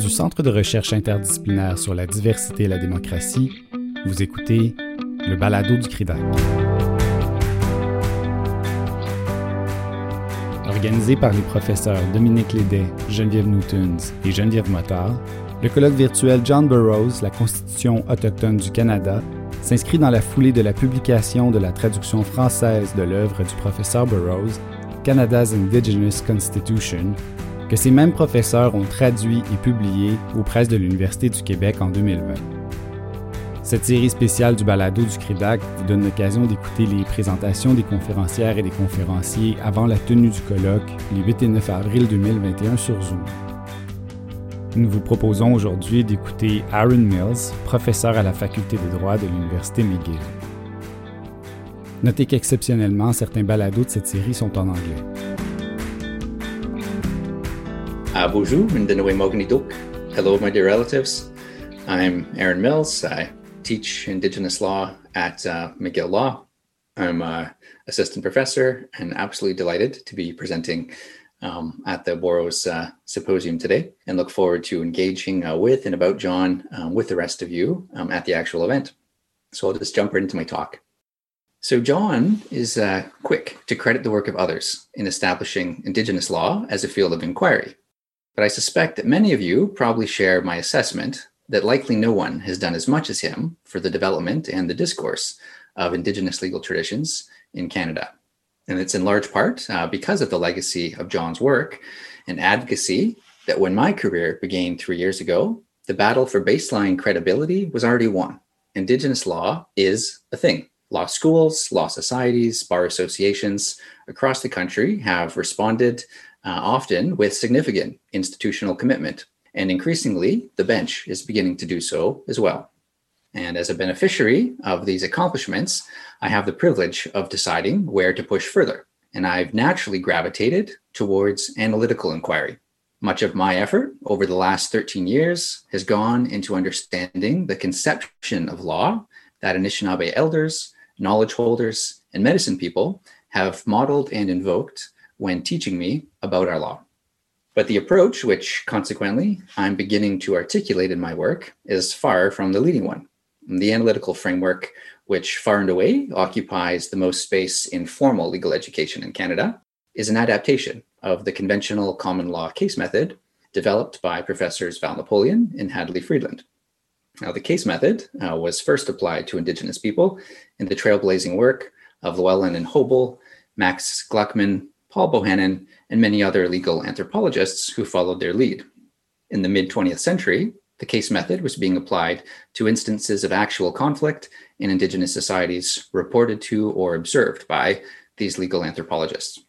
Du Centre de recherche interdisciplinaire sur la diversité et la démocratie, vous écoutez le balado du CRIDAC. Organisé par les professeurs Dominique Lédet, Geneviève Newtons et Geneviève Motard, le colloque virtuel John Burroughs, la Constitution autochtone du Canada, s'inscrit dans la foulée de la publication de la traduction française de l'œuvre du professeur Burroughs, Canada's Indigenous Constitution, que ces mêmes professeurs ont traduit et publié aux presses de l'Université du Québec en 2020. Cette série spéciale du balado du CRIDAC vous donne l'occasion d'écouter les présentations des conférencières et des conférenciers avant la tenue du colloque les 8 et 9 avril 2021 sur Zoom. Nous vous proposons aujourd'hui d'écouter Aaron Mills, professeur à la faculté de droit de l'Université McGill. Notez qu'exceptionnellement, certains balados de cette série sont en anglais. Bonjour, Mognituk. Hello, my dear relatives. I'm Aaron Mills. I teach Indigenous law at uh, McGill Law. I'm an assistant professor and absolutely delighted to be presenting um, at the Borrows uh, Symposium today and look forward to engaging uh, with and about John um, with the rest of you um, at the actual event. So I'll just jump right into my talk. So, John is uh, quick to credit the work of others in establishing Indigenous law as a field of inquiry. But I suspect that many of you probably share my assessment that likely no one has done as much as him for the development and the discourse of Indigenous legal traditions in Canada. And it's in large part uh, because of the legacy of John's work and advocacy that when my career began three years ago, the battle for baseline credibility was already won. Indigenous law is a thing. Law schools, law societies, bar associations across the country have responded uh, often with significant institutional commitment. And increasingly, the bench is beginning to do so as well. And as a beneficiary of these accomplishments, I have the privilege of deciding where to push further. And I've naturally gravitated towards analytical inquiry. Much of my effort over the last 13 years has gone into understanding the conception of law that Anishinaabe elders, knowledge holders, and medicine people have modeled and invoked when teaching me about our law. But the approach, which consequently I'm beginning to articulate in my work, is far from the leading one. The analytical framework, which far and away occupies the most space in formal legal education in Canada, is an adaptation of the conventional common law case method developed by professors Val Napoleon and Hadley Friedland. Now, the case method uh, was first applied to Indigenous people in the trailblazing work of Llewellyn and Hoebel, Max Gluckman, Paul Bohannan, and many other legal anthropologists who followed their lead. In the mid 20th century, the case method was being applied to instances of actual conflict in Indigenous societies reported to or observed by these legal anthropologists.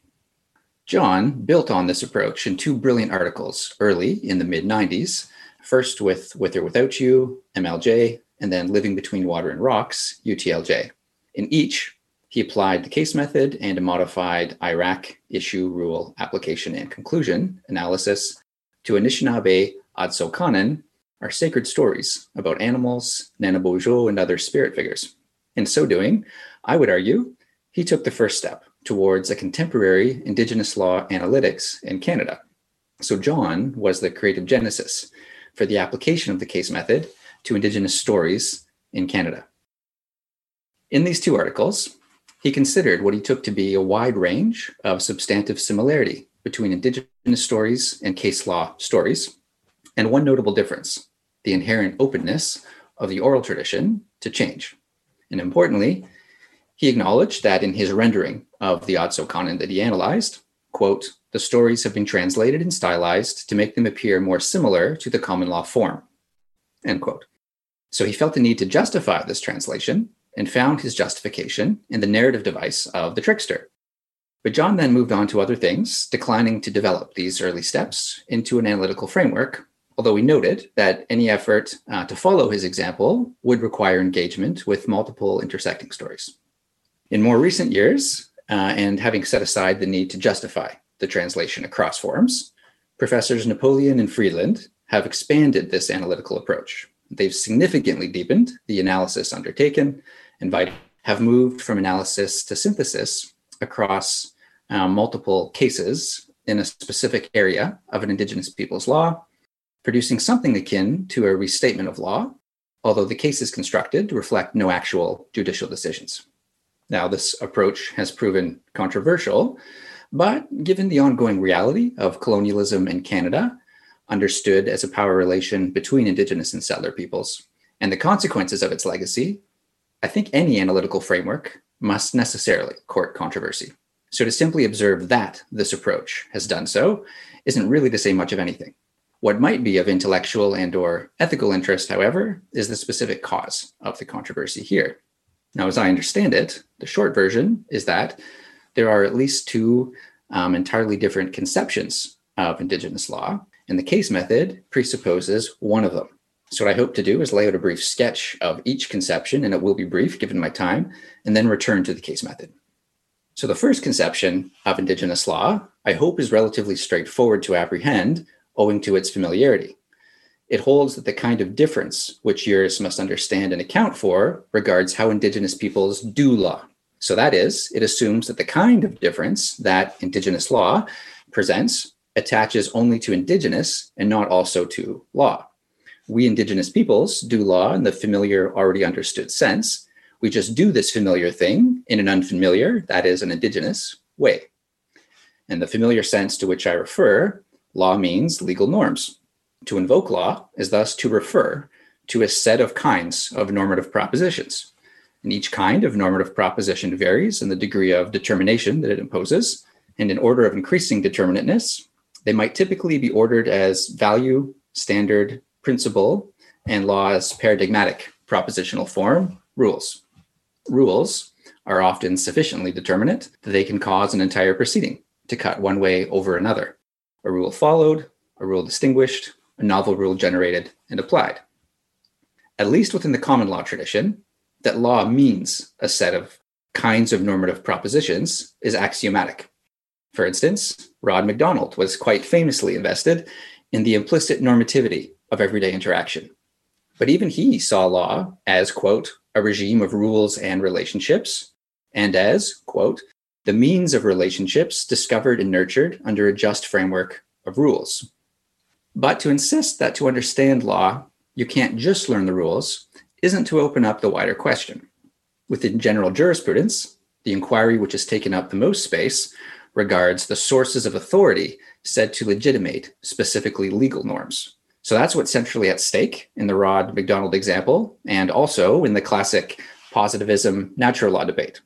John built on this approach in two brilliant articles early in the mid 90s, first with With or Without You, MLJ, and then Living Between Water and Rocks, UTLJ. In each, he applied the case method and a modified IRAC issue rule application and conclusion analysis to Anishinaabe aadizookaanan are sacred stories about animals, Nanabojo, and other spirit figures. In so doing, I would argue he took the first step towards a contemporary Indigenous law analytics in Canada. So, John was the creative genesis for the application of the case method to Indigenous stories in Canada. In these two articles, he considered what he took to be a wide range of substantive similarity between Indigenous stories and case law stories, and one notable difference the inherent openness of the oral tradition to change. And importantly, he acknowledged that in his rendering of the aadizookaanan that he analyzed, quote, the stories have been translated and stylized to make them appear more similar to the common law form, end quote. So he felt the need to justify this translation and found his justification in the narrative device of the trickster. But John then moved on to other things, declining to develop these early steps into an analytical framework although he noted that any effort uh, to follow his example would require engagement with multiple intersecting stories. In more recent years, uh, and having set aside the need to justify the translation across forms, professors Napoleon and Friedland have expanded this analytical approach. They've significantly deepened the analysis undertaken and have moved from analysis to synthesis across uh, multiple cases in a specific area of an Indigenous people's law producing something akin to a restatement of law, although the case is constructed to reflect no actual judicial decisions. Now, this approach has proven controversial, but given the ongoing reality of colonialism in Canada, understood as a power relation between Indigenous and settler peoples, and the consequences of its legacy, I think any analytical framework must necessarily court controversy. So to simply observe that this approach has done so isn't really to say much of anything. What might be of intellectual and or ethical interest, however, is the specific cause of the controversy here. Now, as I understand it, the short version is that there are at least two um, entirely different conceptions of Indigenous law, and the case method presupposes one of them. So, what I hope to do is lay out a brief sketch of each conception, and it will be brief given my time, and then return to the case method. So, the first conception of Indigenous law, I hope, is relatively straightforward to apprehend owing to its familiarity. It holds that the kind of difference which jurists must understand and account for regards how Indigenous peoples do law. So, that is, it assumes that the kind of difference that Indigenous law presents attaches only to Indigenous and not also to law. We Indigenous peoples do law in the familiar, already understood sense. We just do this familiar thing in an unfamiliar, that is, an Indigenous way. In the familiar sense to which I refer, law means legal norms. To invoke law is thus to refer to a set of kinds of normative propositions. And each kind of normative proposition varies in the degree of determination that it imposes. And in order of increasing determinateness, they might typically be ordered as value, standard, principle, and law as paradigmatic propositional form rules. Rules are often sufficiently determinate that they can cause an entire proceeding to cut one way over another. A rule followed, a rule distinguished, a novel rule generated and applied. At least within the common law tradition, that law means a set of kinds of normative propositions is axiomatic. For instance, Rod MacDonald was quite famously invested in the implicit normativity of everyday interaction. But even he saw law as, quote, a regime of rules and relationships, and as, quote, the means of relationships discovered and nurtured under a just framework of rules. But to insist that to understand law, you can't just learn the rules isn't to open up the wider question. Within general jurisprudence, the inquiry which has taken up the most space regards the sources of authority said to legitimate specifically legal norms. So that's what's centrally at stake in the Rod McDonald example, and also in the classic positivism natural law debate.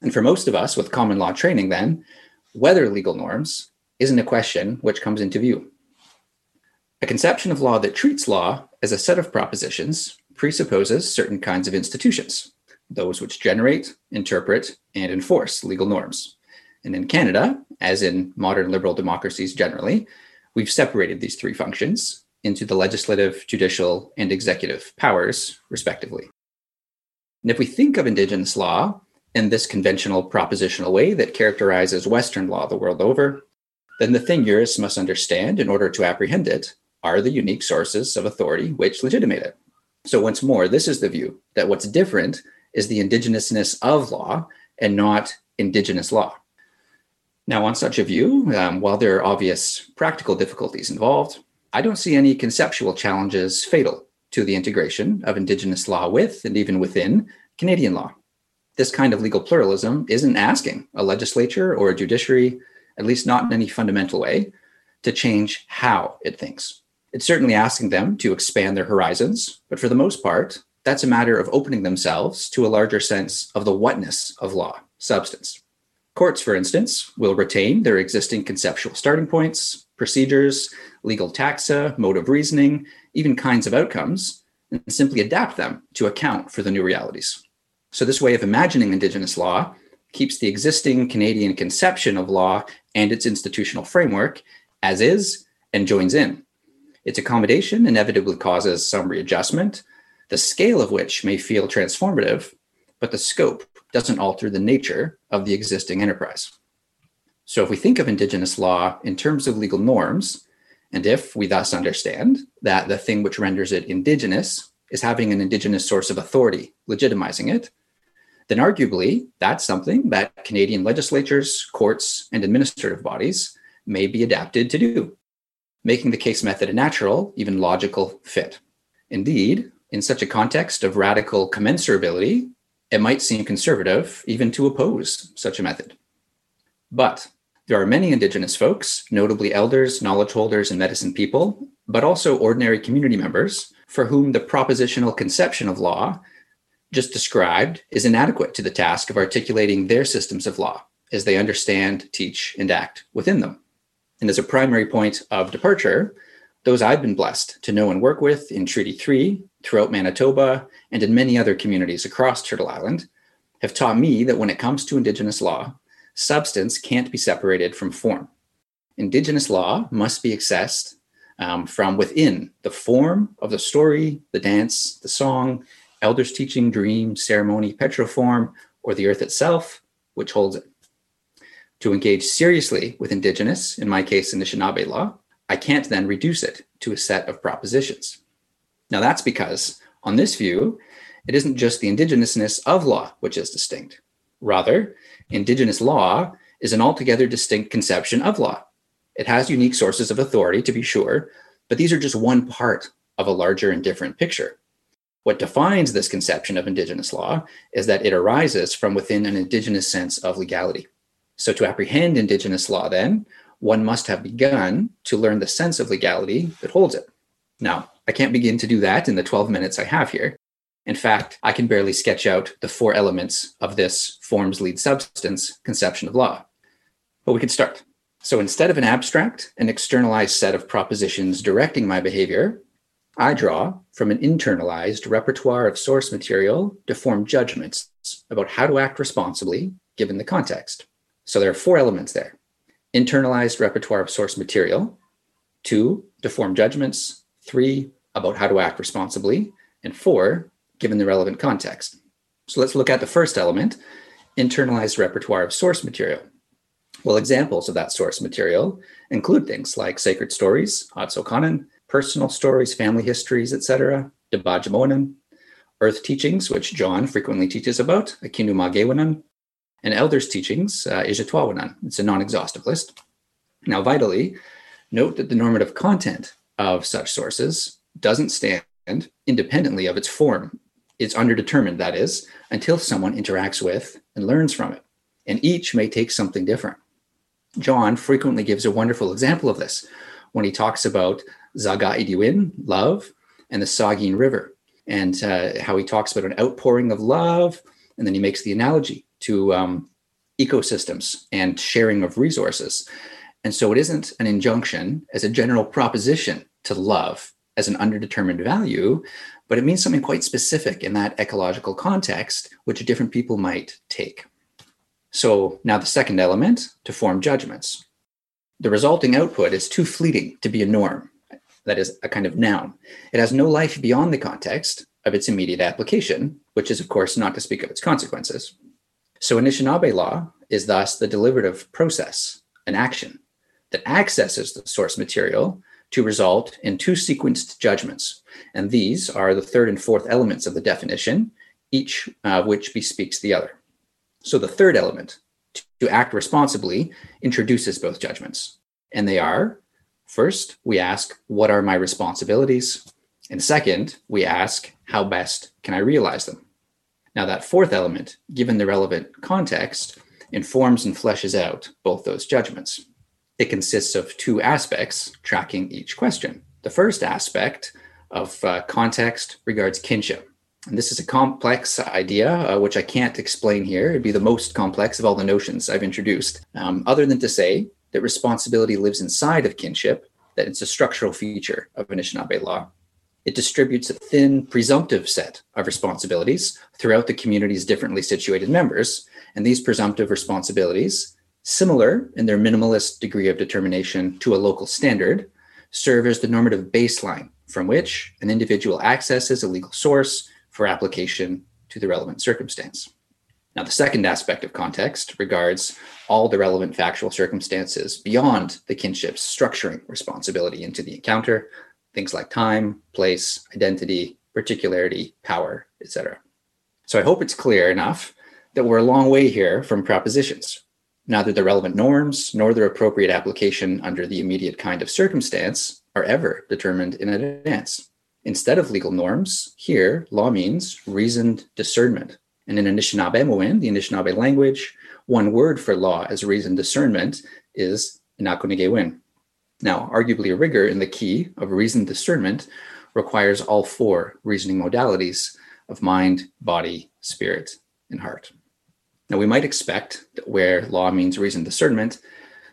And for most of us with common law training, then, whether legal norms isn't a question which comes into view. A conception of law that treats law as a set of propositions presupposes certain kinds of institutions, those which generate, interpret, and enforce legal norms. And in Canada, as in modern liberal democracies generally, we've separated these three functions into the legislative, judicial, and executive powers, respectively. And if we think of Indigenous law in this conventional propositional way that characterizes Western law the world over, then the thing jurists must understand in order to apprehend it are the unique sources of authority which legitimate it. So, once more, this is the view that what's different is the indigenousness of law and not indigenous law. Now, on such a view, um, while there are obvious practical difficulties involved, I don't see any conceptual challenges fatal to the integration of Indigenous law with and even within Canadian law. This kind of legal pluralism isn't asking a legislature or a judiciary, at least not in any fundamental way, to change how it thinks. It's certainly asking them to expand their horizons, but for the most part, that's a matter of opening themselves to a larger sense of the whatness of law, substance. Courts, for instance, will retain their existing conceptual starting points, procedures, legal taxa, mode of reasoning, even kinds of outcomes, and simply adapt them to account for the new realities. So, this way of imagining Indigenous law keeps the existing Canadian conception of law and its institutional framework as is and joins in. Its accommodation inevitably causes some readjustment, the scale of which may feel transformative, but the scope doesn't alter the nature of the existing enterprise. So, if we think of Indigenous law in terms of legal norms, and if we thus understand that the thing which renders it Indigenous is having an Indigenous source of authority legitimizing it, then arguably that's something that Canadian legislatures, courts, and administrative bodies may be adapted to do. making the case method a natural, even logical fit. Indeed, in such a context of radical commensurability, it might seem conservative even to oppose such a method. But there are many Indigenous folks, notably elders, knowledge holders, and medicine people, but also ordinary community members, for whom the propositional conception of law just described is inadequate to the task of articulating their systems of law as they understand, teach, and act within them. And as a primary point of departure, those I've been blessed to know and work with in Treaty 3, throughout Manitoba, and in many other communities across Turtle Island have taught me that when it comes to Indigenous law, substance can't be separated from form. Indigenous law must be accessed um, from within the form of the story, the dance, the song, elders' teaching, dream, ceremony, petroform, or the earth itself, which holds it. To engage seriously with Indigenous, in my case, Anishinaabe law, I can't then reduce it to a set of propositions. Now, that's because, on this view, it isn't just the indigenousness of law which is distinct. Rather, Indigenous law is an altogether distinct conception of law. It has unique sources of authority, to be sure, but these are just one part of a larger and different picture. What defines this conception of Indigenous law is that it arises from within an Indigenous sense of legality. So, to apprehend Indigenous law, then, one must have begun to learn the sense of legality that holds it. Now, I can't begin to do that in the 12 minutes I have here. In fact, I can barely sketch out the four elements of this forms lead substance conception of law. But we could start. So instead of an abstract and externalized set of propositions directing my behavior, I draw from an internalized repertoire of source material to form judgments about how to act responsibly given the context. So there are four elements there internalized repertoire of source material, two, to form judgments, three, about how to act responsibly, and four, given the relevant context. So let's look at the first element internalized repertoire of source material. Well, examples of that source material include things like sacred stories, aadizookaanan, personal stories, family histories, etc., dibaajimowinan, earth teachings, which John frequently teaches about, Akinu and elders' teachings, uh, Ijatwawanan. It's a non exhaustive list. Now, vitally, note that the normative content of such sources doesn't stand independently of its form. It's underdetermined, that is, until someone interacts with and learns from it. And each may take something different. John frequently gives a wonderful example of this when he talks about Zaga Idiwin, love, and the Saugeen River, and uh, how he talks about an outpouring of love. And then he makes the analogy to um, ecosystems and sharing of resources. And so it isn't an injunction as a general proposition to love as an underdetermined value, but it means something quite specific in that ecological context, which different people might take. So now the second element to form judgments. The resulting output is too fleeting to be a norm, that is, a kind of noun. It has no life beyond the context of its immediate application, which is, of course, not to speak of its consequences. So Anishinaabe law is thus the deliberative process, an action that accesses the source material to result in two sequenced judgments. And these are the third and fourth elements of the definition, each of which bespeaks the other. So the third element, to act responsibly, introduces both judgments. And they are first, we ask, what are my responsibilities? And second, we ask, how best can I realize them? Now, that fourth element, given the relevant context, informs and fleshes out both those judgments. It consists of two aspects tracking each question. The first aspect of uh, context regards kinship. And this is a complex idea, uh, which I can't explain here. It'd be the most complex of all the notions I've introduced, um, other than to say that responsibility lives inside of kinship, that it's a structural feature of Anishinaabe law, it distributes a thin, presumptive set of responsibilities throughout the community's differently situated members. And these presumptive responsibilities, similar in their minimalist degree of determination to a local standard, serve as the normative baseline from which an individual accesses a legal source for application to the relevant circumstance. Now, the second aspect of context regards all the relevant factual circumstances beyond the kinship's structuring responsibility into the encounter, things like time, place, identity, particularity, power, etc. So I hope it's clear enough that we're a long way here from propositions. Neither the relevant norms nor their appropriate application under the immediate kind of circumstance are ever determined in advance. Instead of legal norms, here law means reasoned discernment. And in Anishinaabe the Anishinaabe language, one word for law as reasoned discernment is inaakonigewin. Now, arguably a rigor in the key of reasoned discernment requires all four reasoning modalities of mind, body, spirit, and heart. Now, we might expect that where law means reasoned discernment,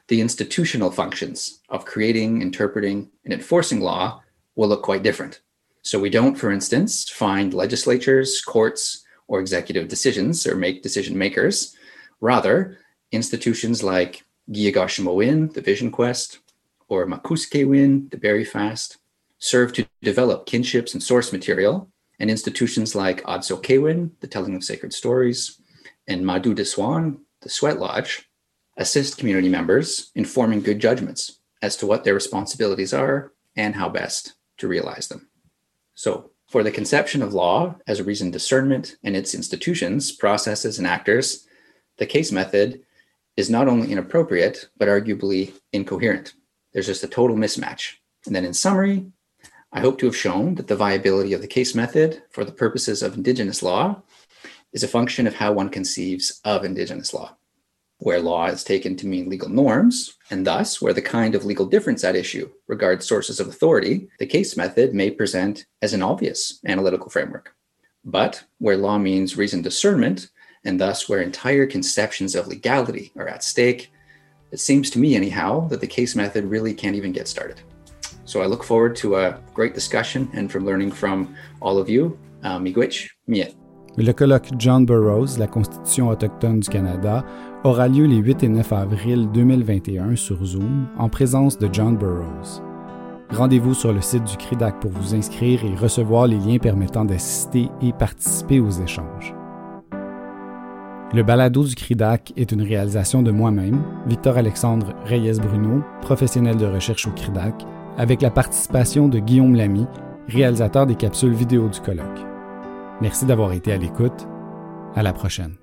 the institutional functions of creating, interpreting, and enforcing law will look quite different. So we don't, for instance, find legislatures, courts, or executive decisions or make decision makers. Rather, institutions like Giyagashimowin, the Vision Quest, or Makuskewin, the Berry Fast, serve to develop kinships and source material, and institutions like Adsokewin, the Telling of Sacred Stories, and madoodiswan, the Sweat Lodge, assist community members in forming good judgments as to what their responsibilities are and how best to realize them. So, for the conception of law as a reasoned discernment and its institutions, processes, and actors, the case method is not only inappropriate, but arguably incoherent. There's just a total mismatch. And then, in summary, I hope to have shown that the viability of the case method for the purposes of Indigenous law is a function of how one conceives of Indigenous law where law is taken to mean legal norms, and thus where the kind of legal difference at issue regards sources of authority, the case method may present as an obvious analytical framework. But where law means reasoned discernment, and thus where entire conceptions of legality are at stake, it seems to me, anyhow, that the case method really can't even get started. So I look forward to a great discussion and from learning from all of you. Miigwech, miet. Le colloque John Burroughs, la Constitution autochtone du Canada, aura lieu les 8 et 9 avril 2021 sur Zoom en présence de John Burroughs. Rendez-vous sur le site du CRIDAC pour vous inscrire et recevoir les liens permettant d'assister et participer aux échanges. Le balado du CRIDAC est une réalisation de moi-même, Victor-Alexandre Reyes-Bruno, professionnel de recherche au CRIDAC, avec la participation de Guillaume Lamy, réalisateur des capsules vidéo du colloque. Merci d'avoir été à l'écoute. À la prochaine.